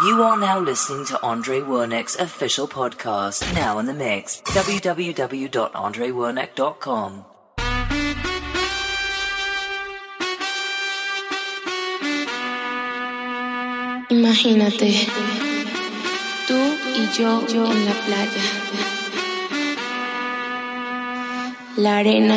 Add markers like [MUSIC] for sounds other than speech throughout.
You are now listening to Andre Wernick's official podcast, now in the mix. www.andrewernick.com. Imagínate, tú y yo, yo en la playa. La arena,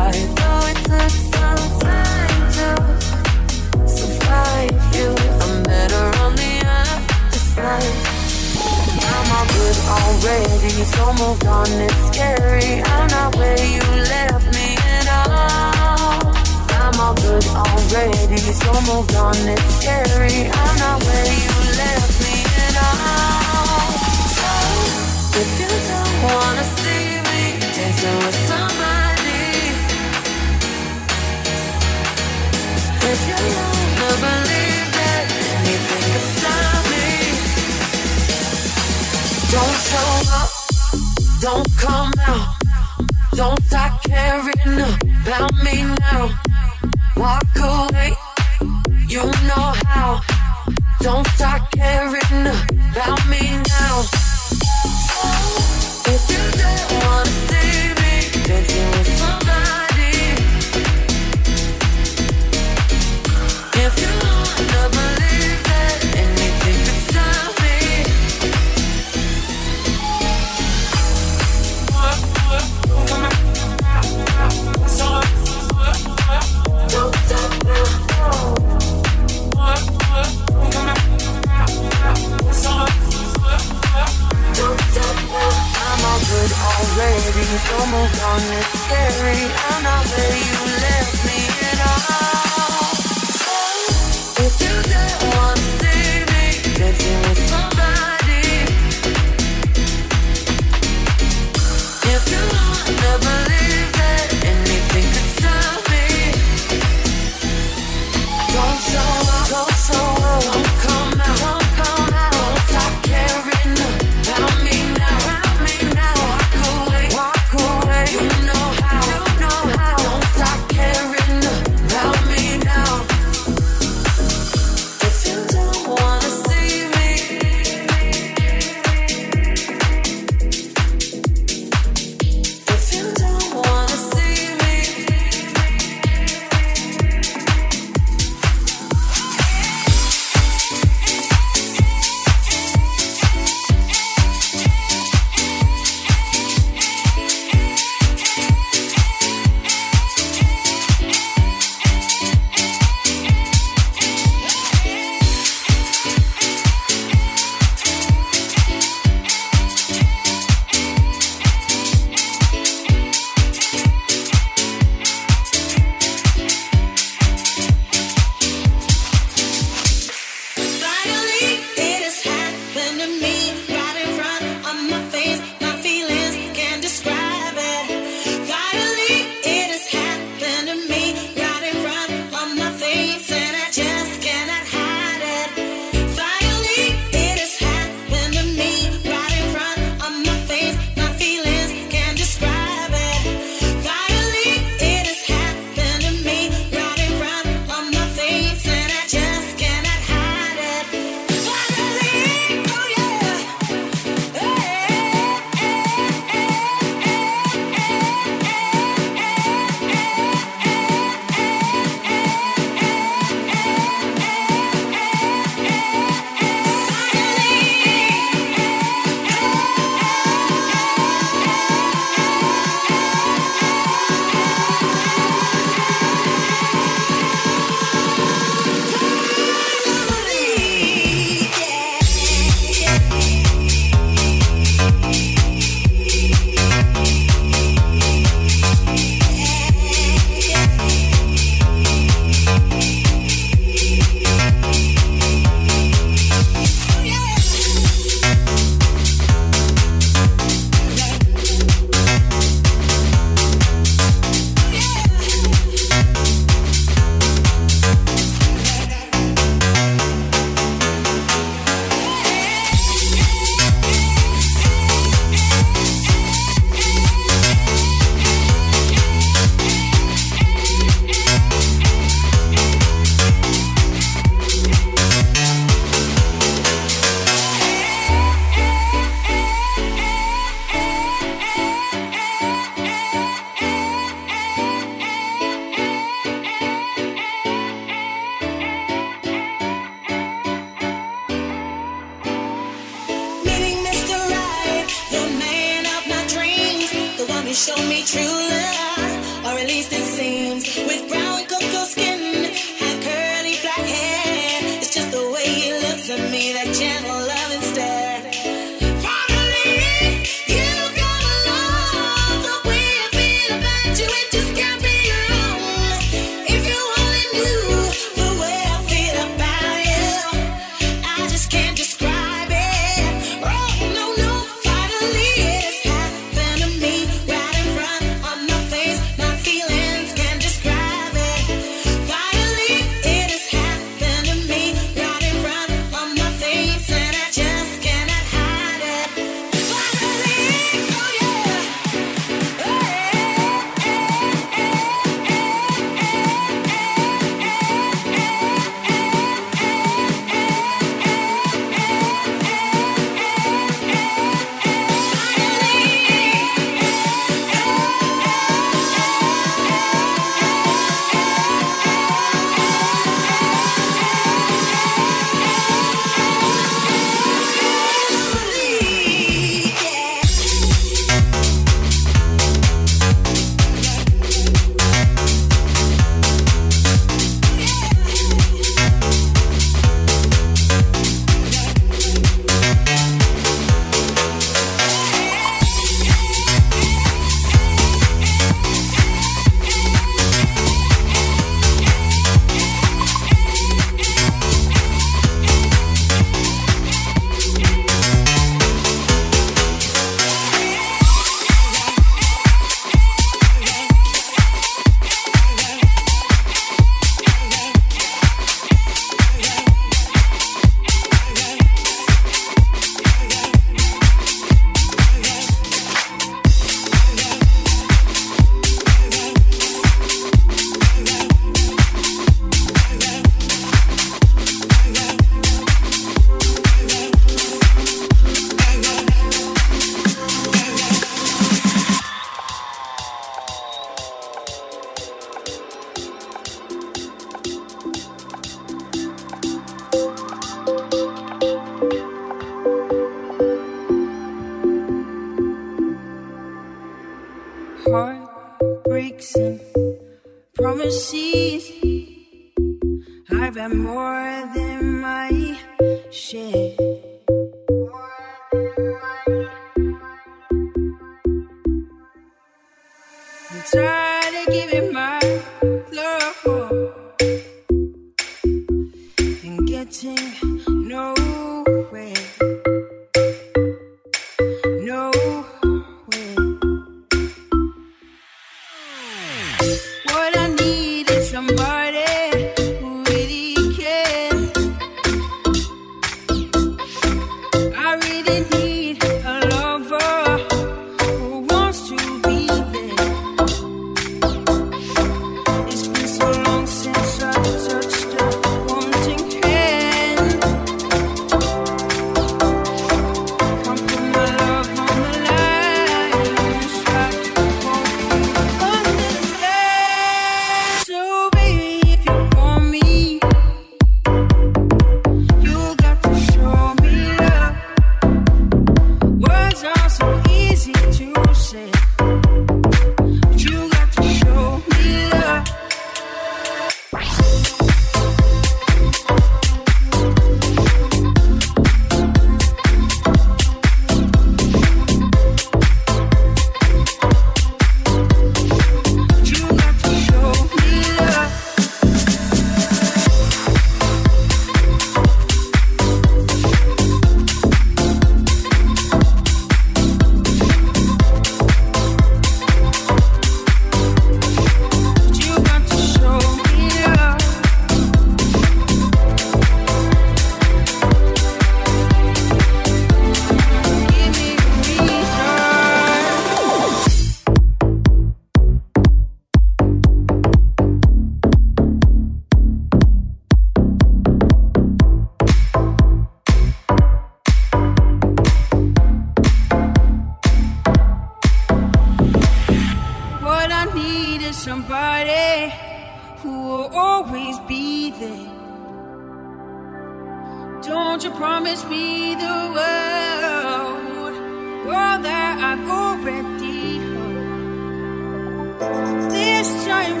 Time,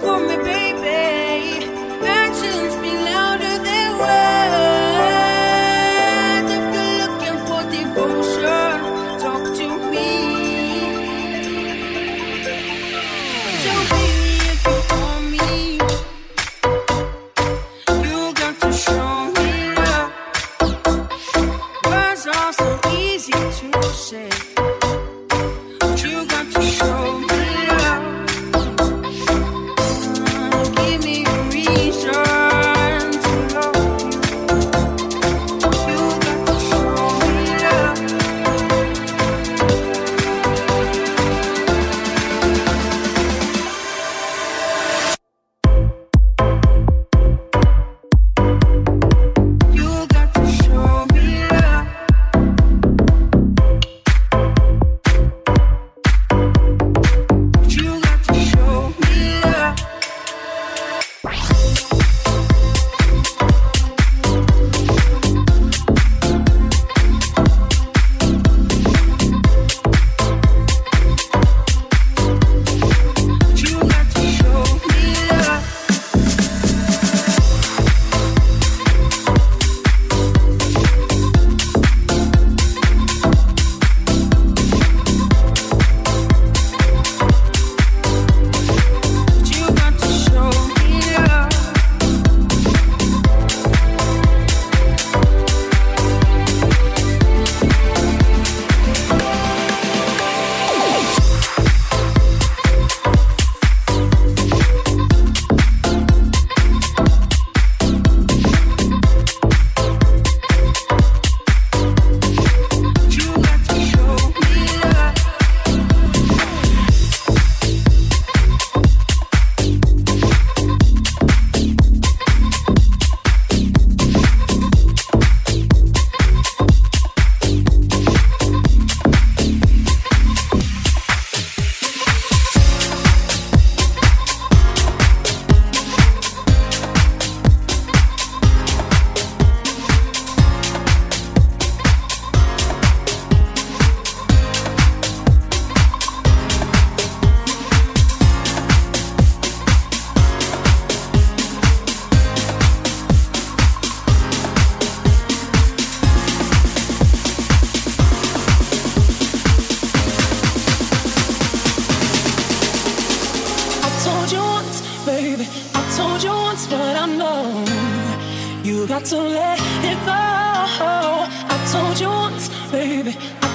for me, baby,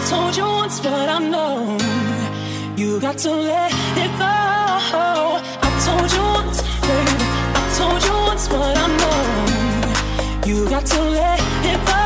told you once, but I know you got to let it go. I told you once, baby. I told you once, but I know you got to let it go.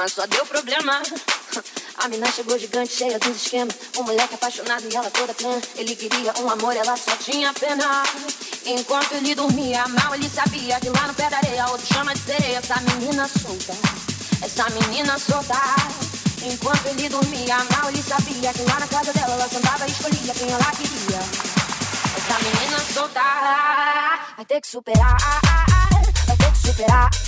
Problema, só deu problema. A mina chegou gigante, cheia dos esquemas. Um moleque apaixonado e ela toda plena. Ele queria um amor, ela só tinha pena. Enquanto ele dormia mal, ele sabia que lá no pé da areia outro chama de sereia. Essa menina solta, essa menina solta. Enquanto ele dormia mal, ele sabia que lá na casa dela ela sentava e escolhia quem ela queria. Essa menina solta vai ter que superar, vai ter que superar.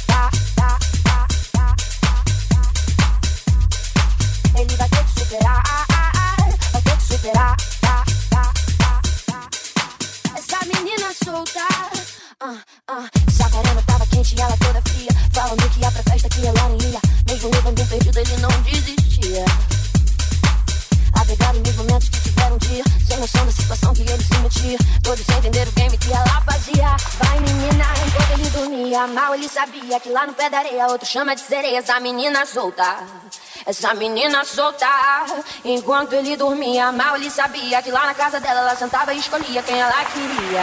Outro chama de sereia. Essa menina solta. Essa menina solta, enquanto ele dormia mal, ele sabia que lá na casa dela ela sentava e escolhia quem ela queria.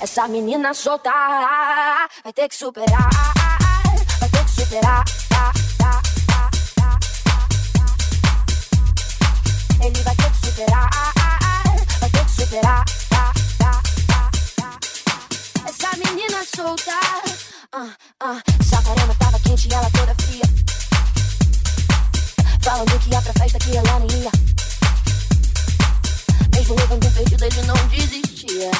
Essa menina solta vai ter que superar, vai ter que superar. Ele vai ter que superar, vai ter que superar. Essa menina solta, uh, uh, Sacarema tava quente e ela toda fria. Falando que ia pra festa que ela nem ia. Mesmo levando um perdido, ele não desistia.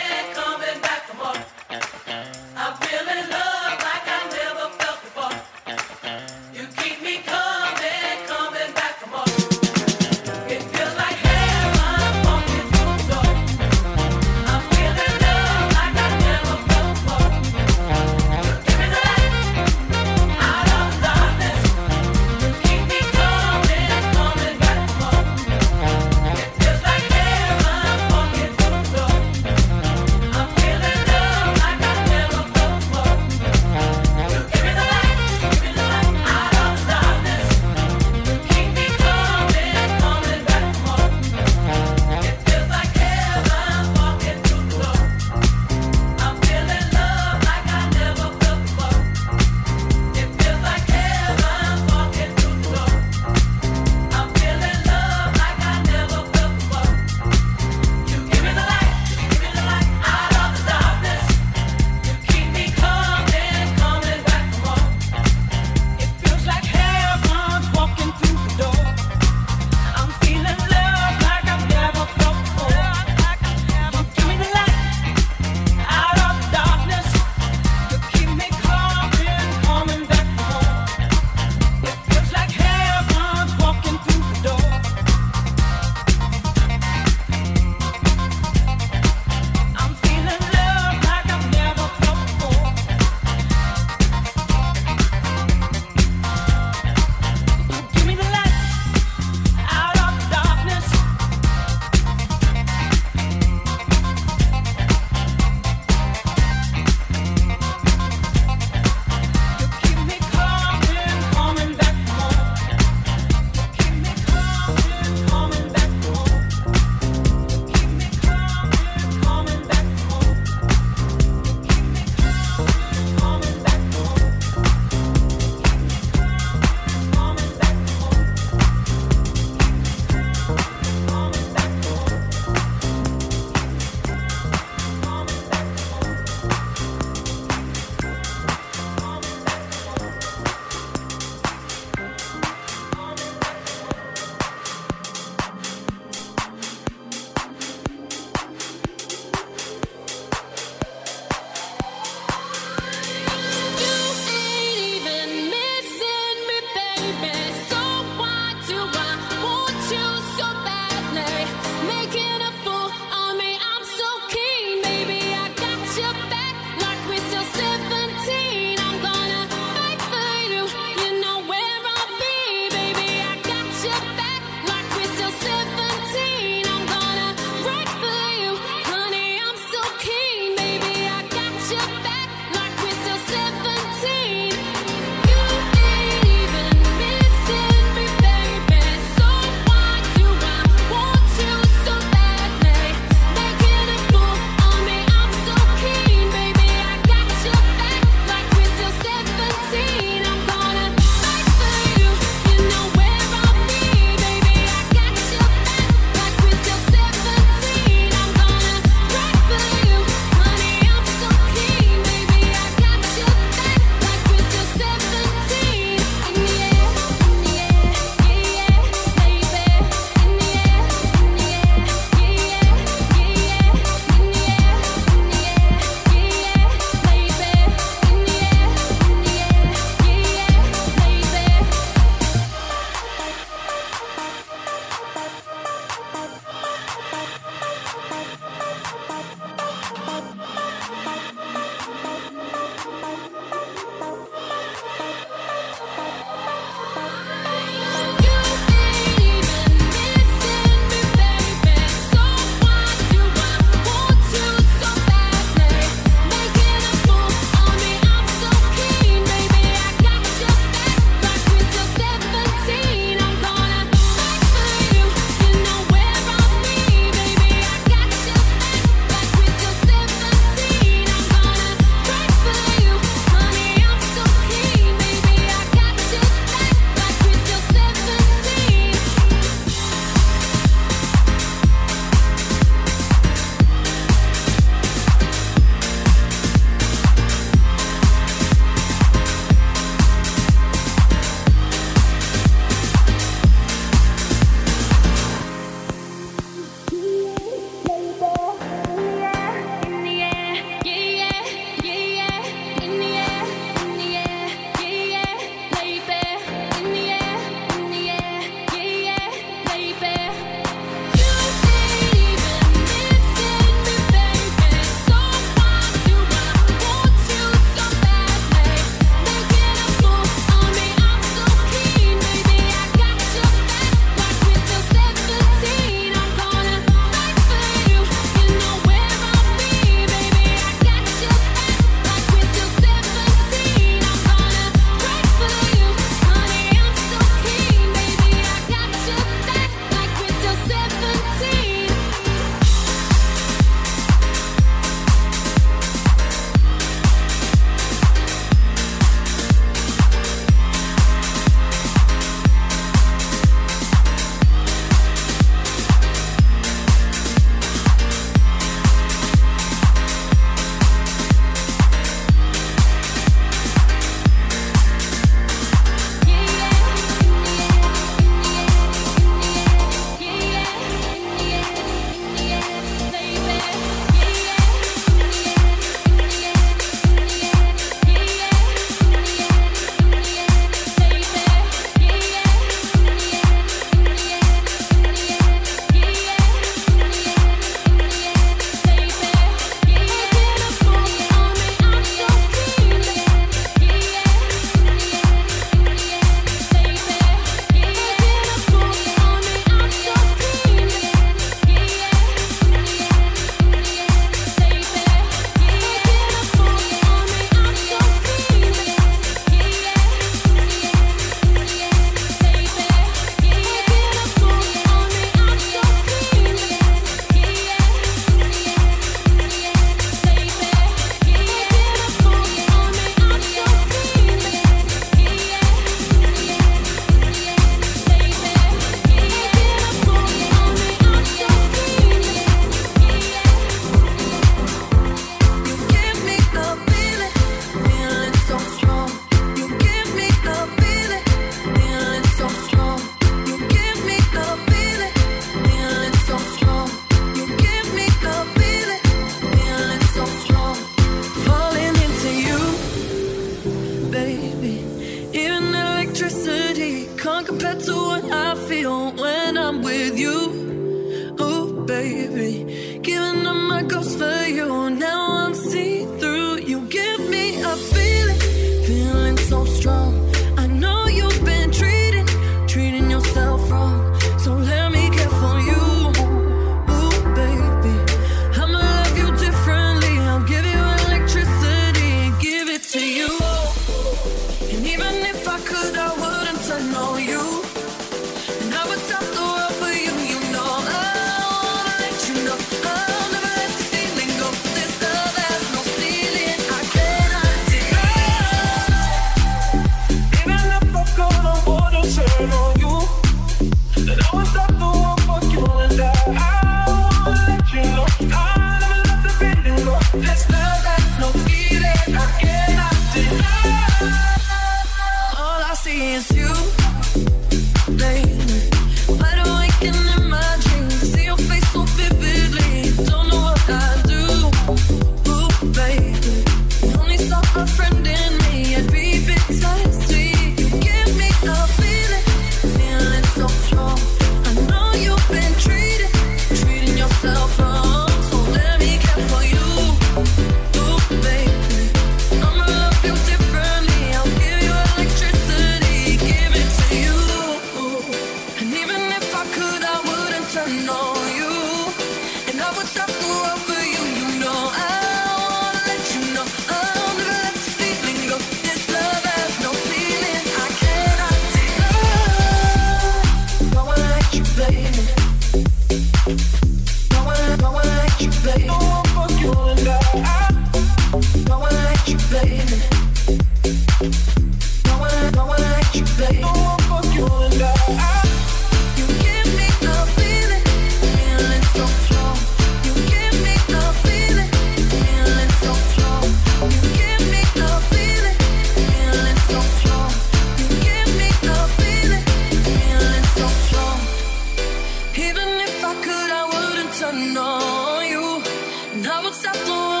tudo.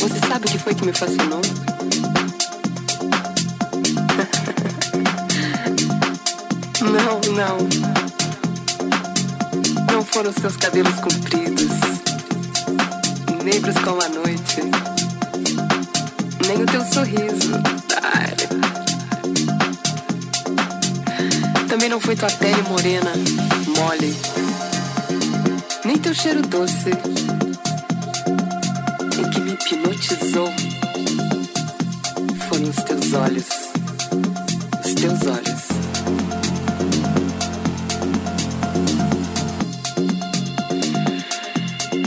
Você sabe o que foi que me fascinou? [LAUGHS] Não, não. Não foram seus cabelos compridos, negros como a noite, nem o teu sorriso. Também não foi tua pele morena, mole, nem teu cheiro doce que me hipnotizou foram os teus olhos. Os teus olhos.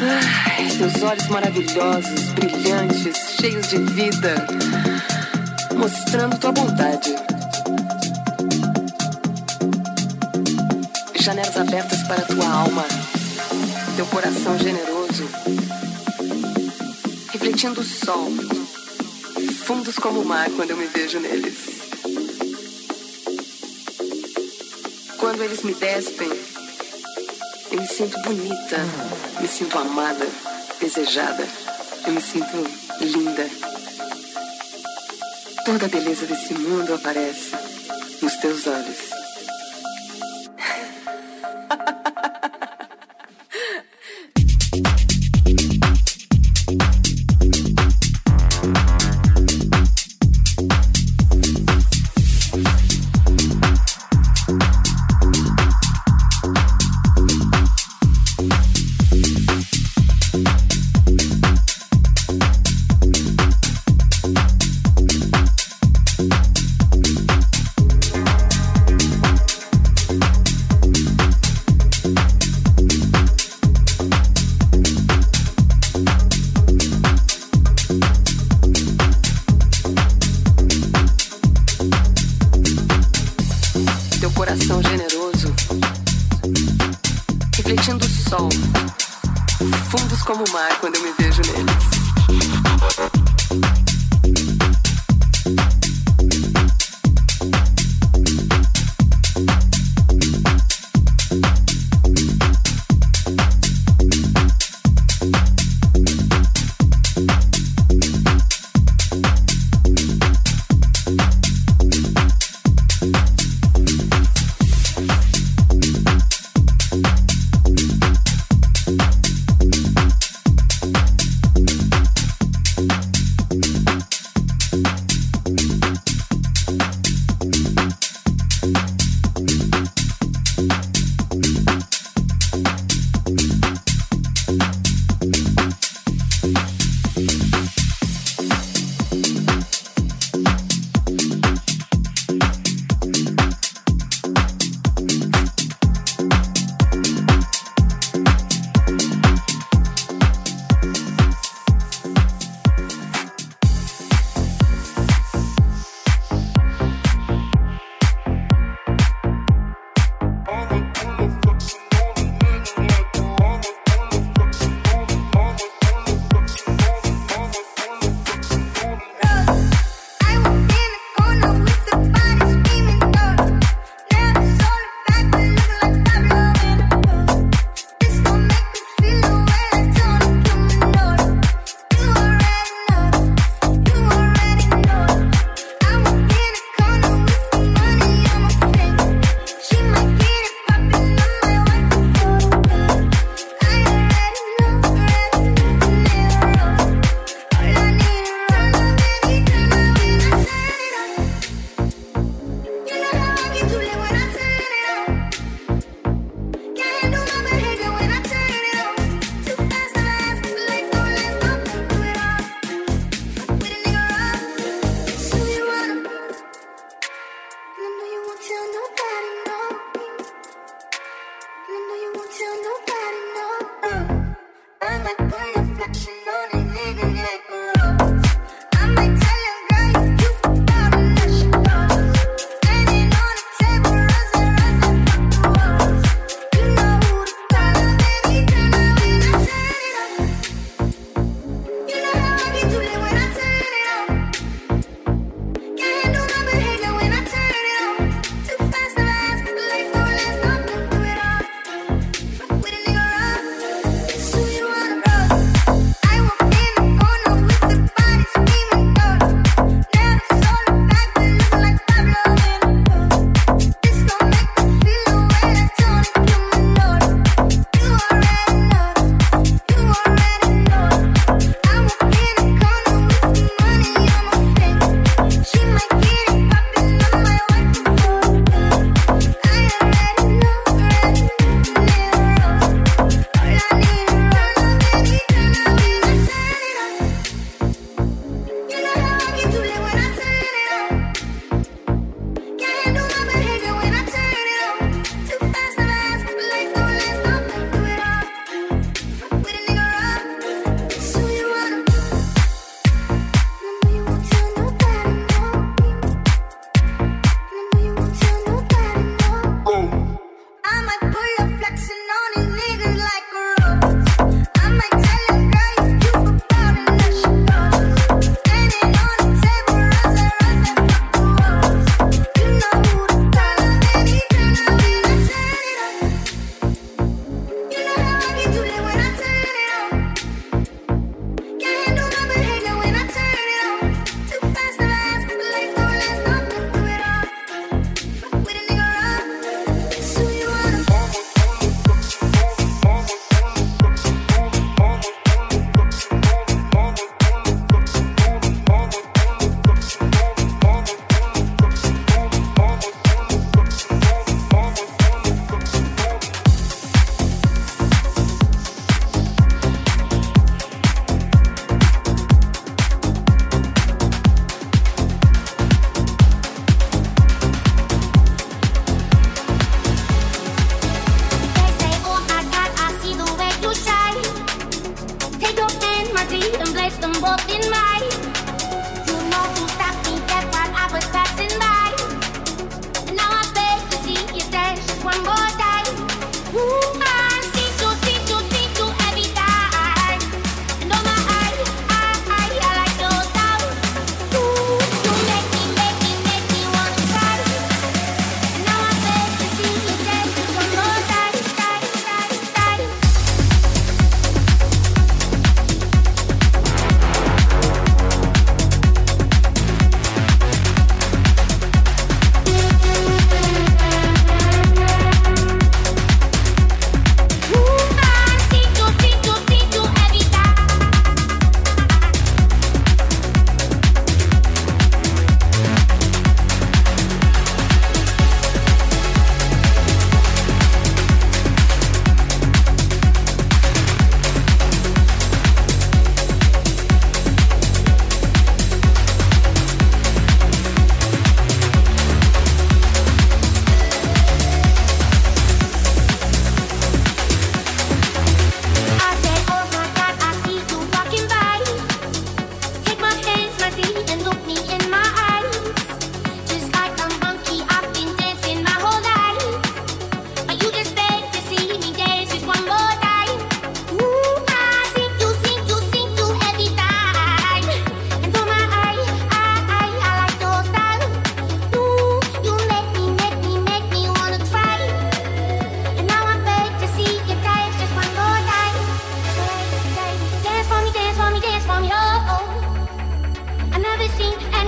Ai, teus olhos maravilhosos, brilhantes, cheios de vida, mostrando tua bondade. Janelas abertas para tua alma, teu coração generoso sentindo o sol, fundos como o mar quando eu me vejo neles. Quando eles me despem, eu me sinto bonita, me sinto amada, desejada, eu me sinto linda. Toda a beleza desse mundo aparece nos teus olhos.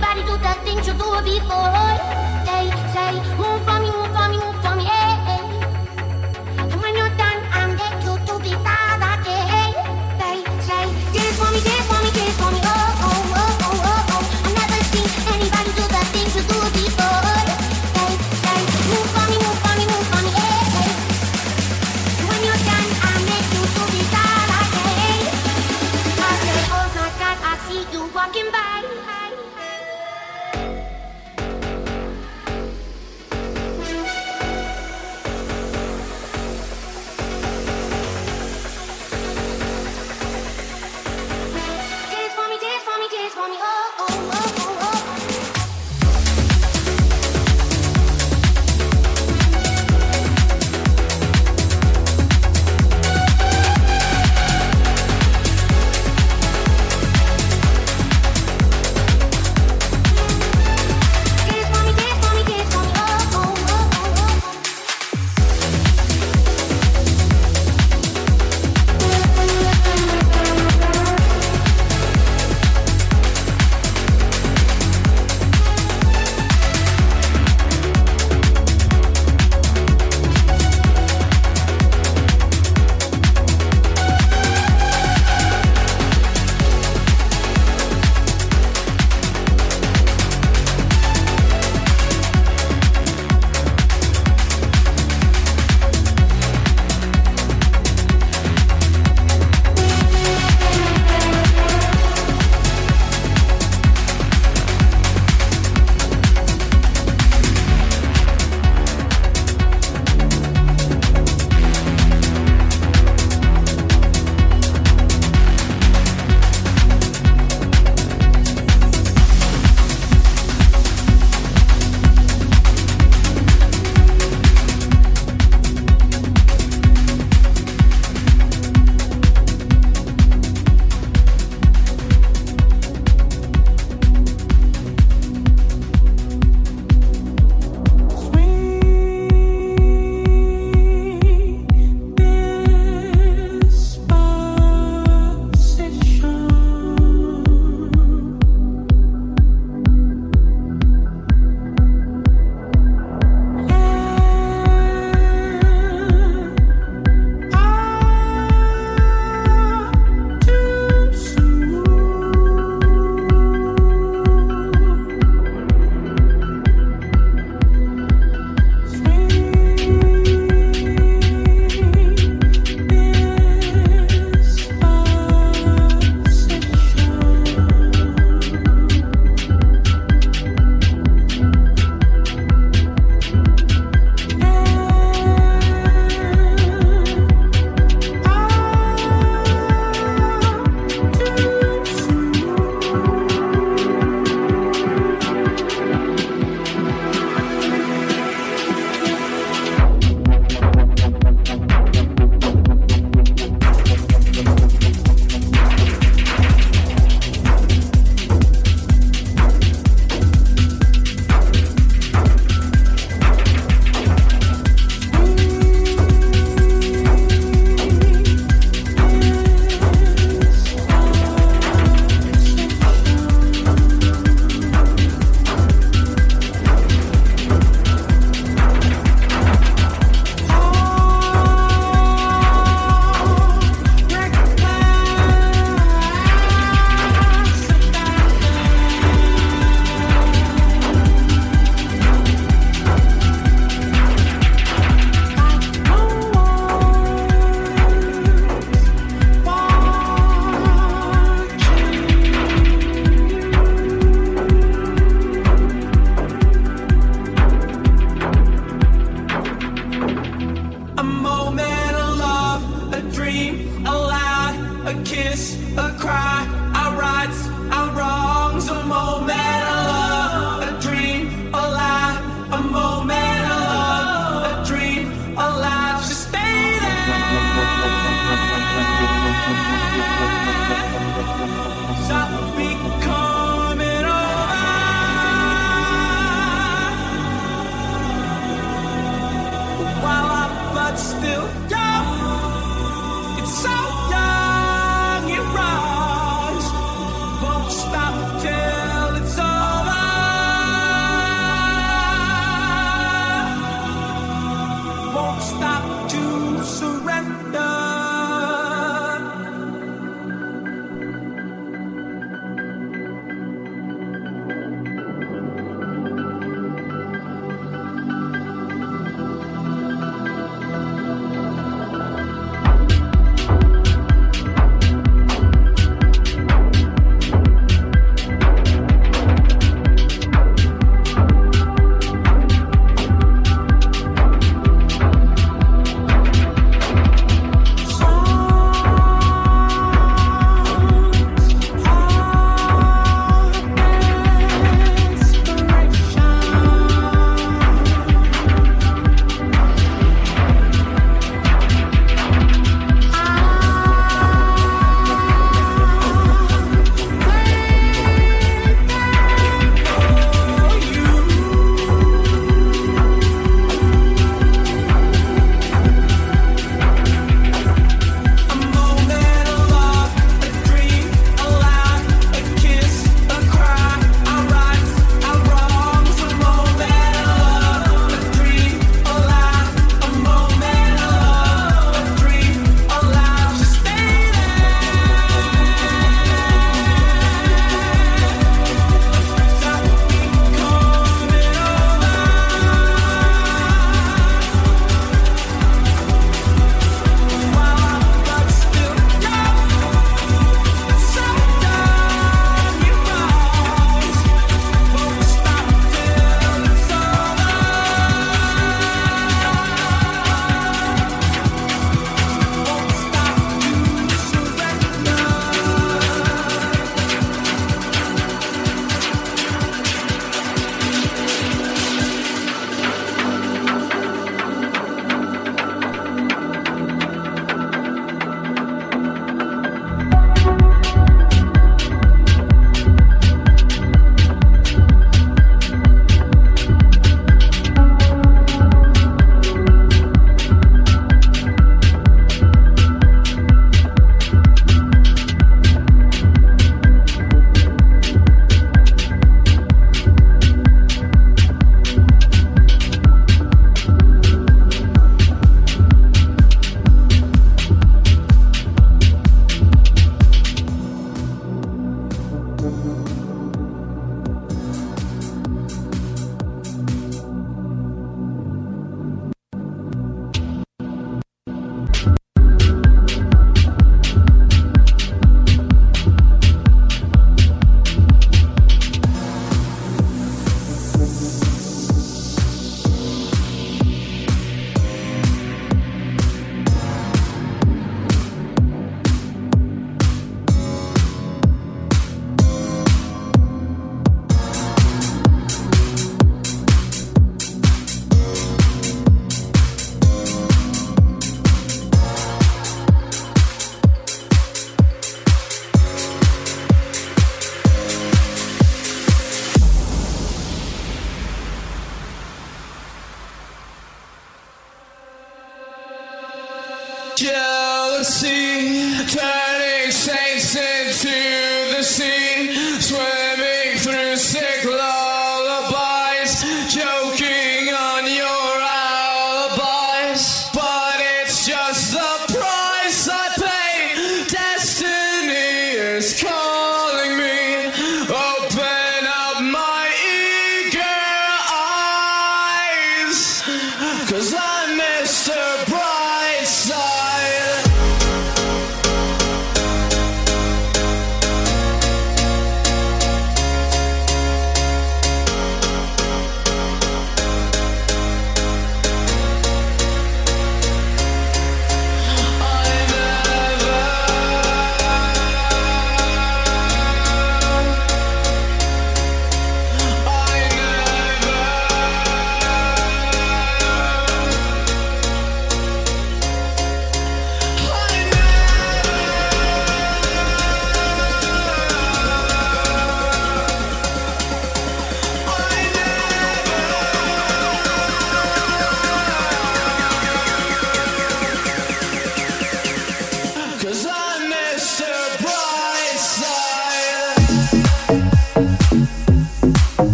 Anybody do the things you do before? They say, move on.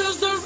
is the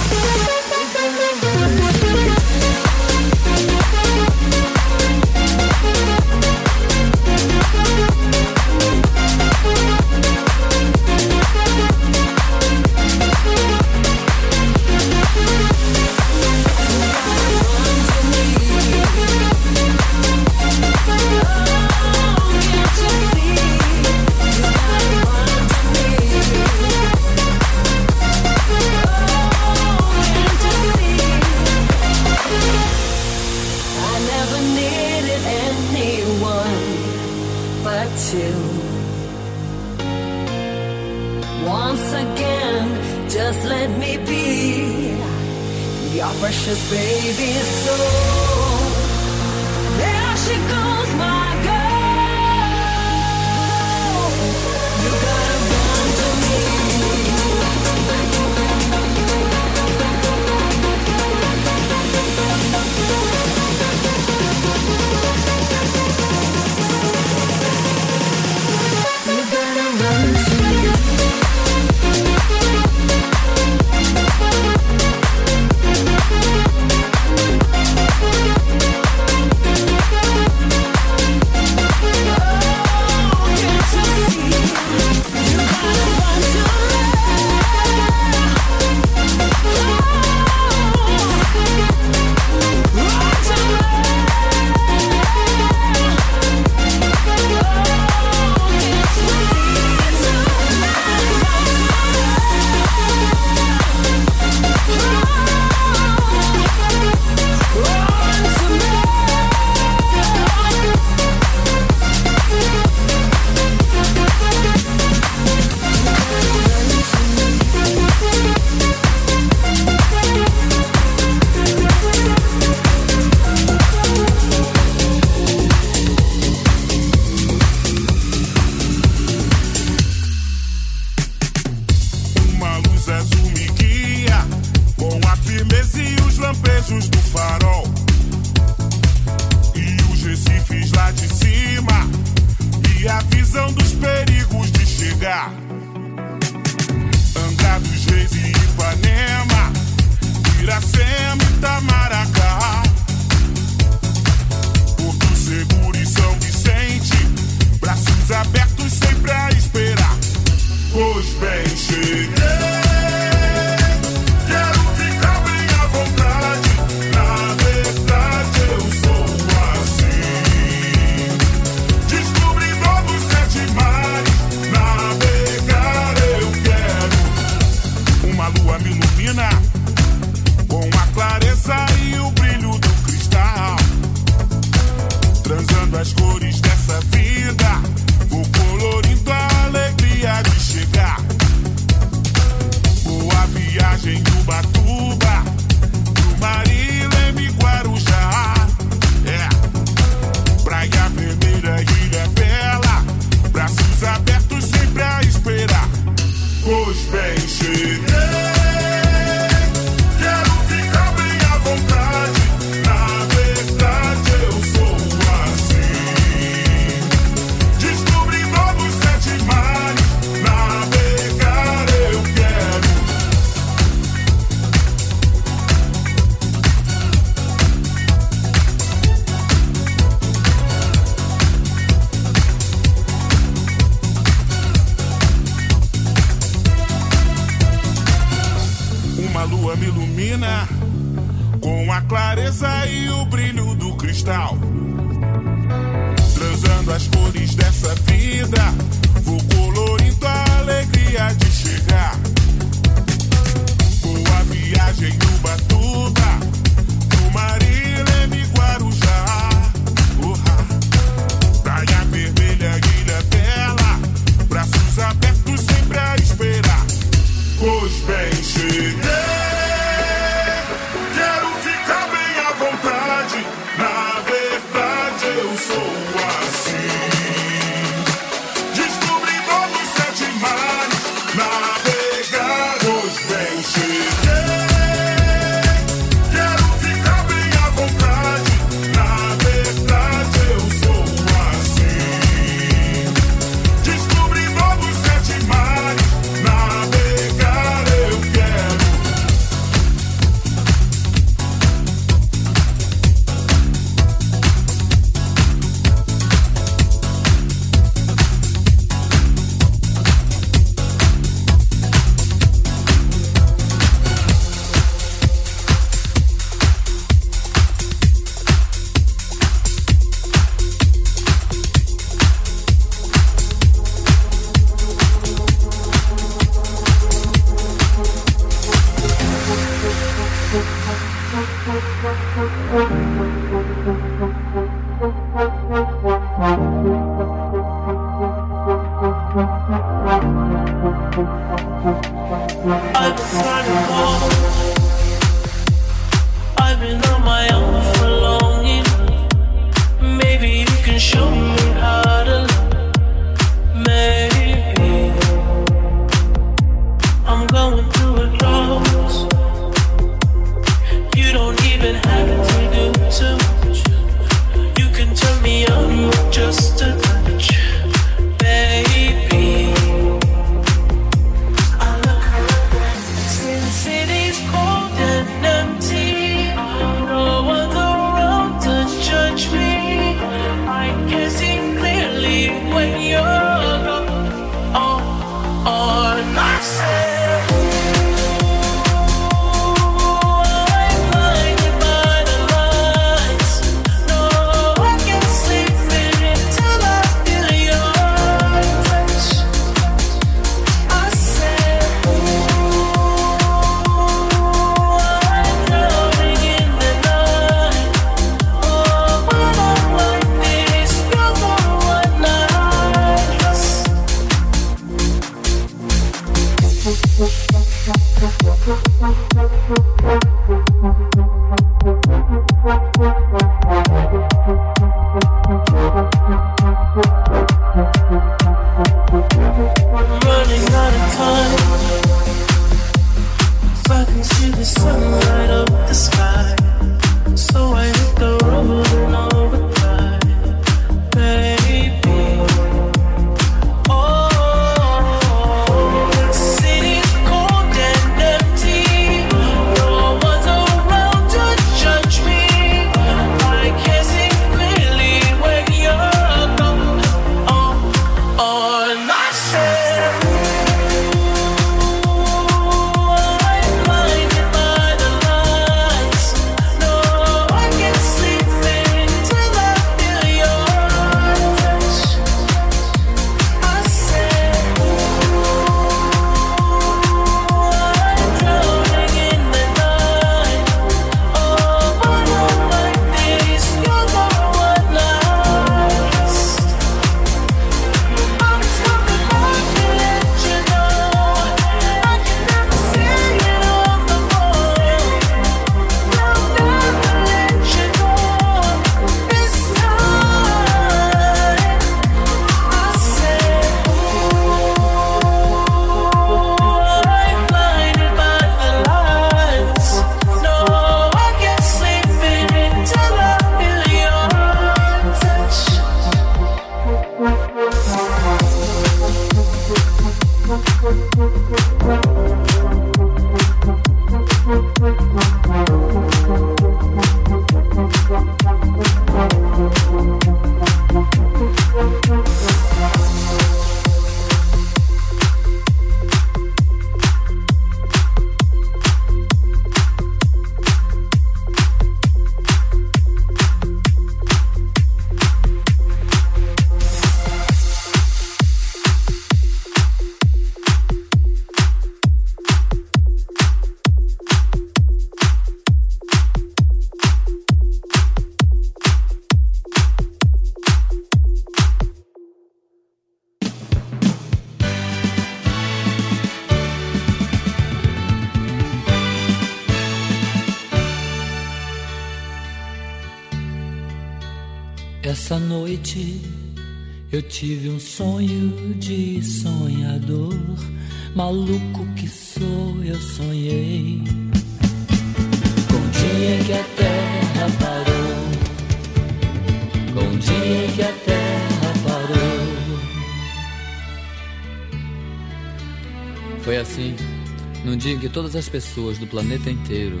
todas as pessoas do planeta inteiro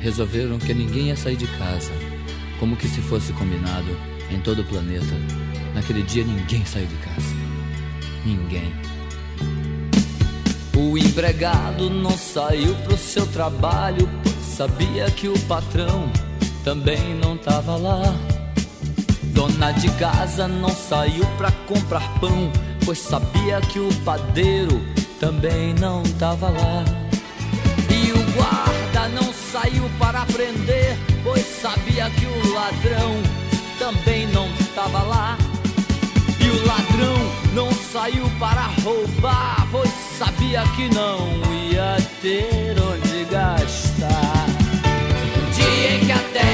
resolveram que ninguém ia sair de casa, como que se fosse combinado em todo o planeta. Naquele dia ninguém saiu de casa. Ninguém. O empregado não saiu pro seu trabalho, sabia que o patrão também não tava lá. Dona de casa não saiu pra comprar pão, pois sabia que o padeiro também não tava lá guarda não saiu para prender, pois sabia que o ladrão também não estava lá. E o ladrão não saiu para roubar, pois sabia que não ia ter onde gastar. Dia em que até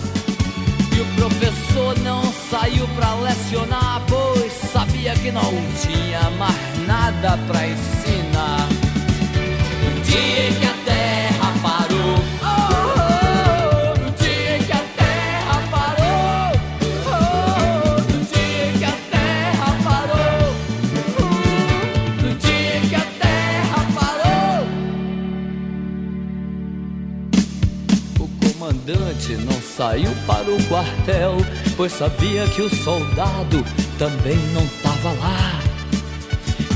O professor não saiu para lecionar, pois sabia que não tinha mais nada para ensinar. Saiu para o quartel, pois sabia que o soldado também não estava lá.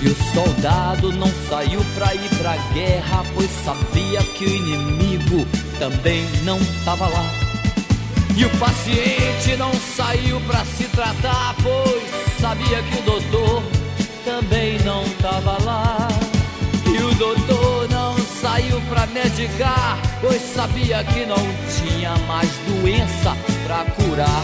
E o soldado não saiu pra ir pra guerra, pois sabia que o inimigo também não tava lá. E o paciente não saiu pra se tratar, pois sabia que o doutor também não tava lá. E o doutor saiu pra medicar, pois sabia que não tinha mais doença pra curar.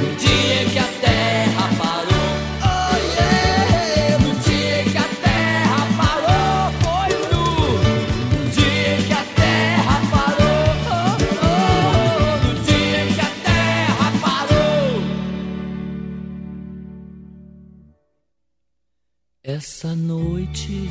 No dia em que a terra parou, oh yeah! no dia em que a terra parou, foi no, dia em que a terra parou, oh, oh, no dia em que a terra parou. Essa noite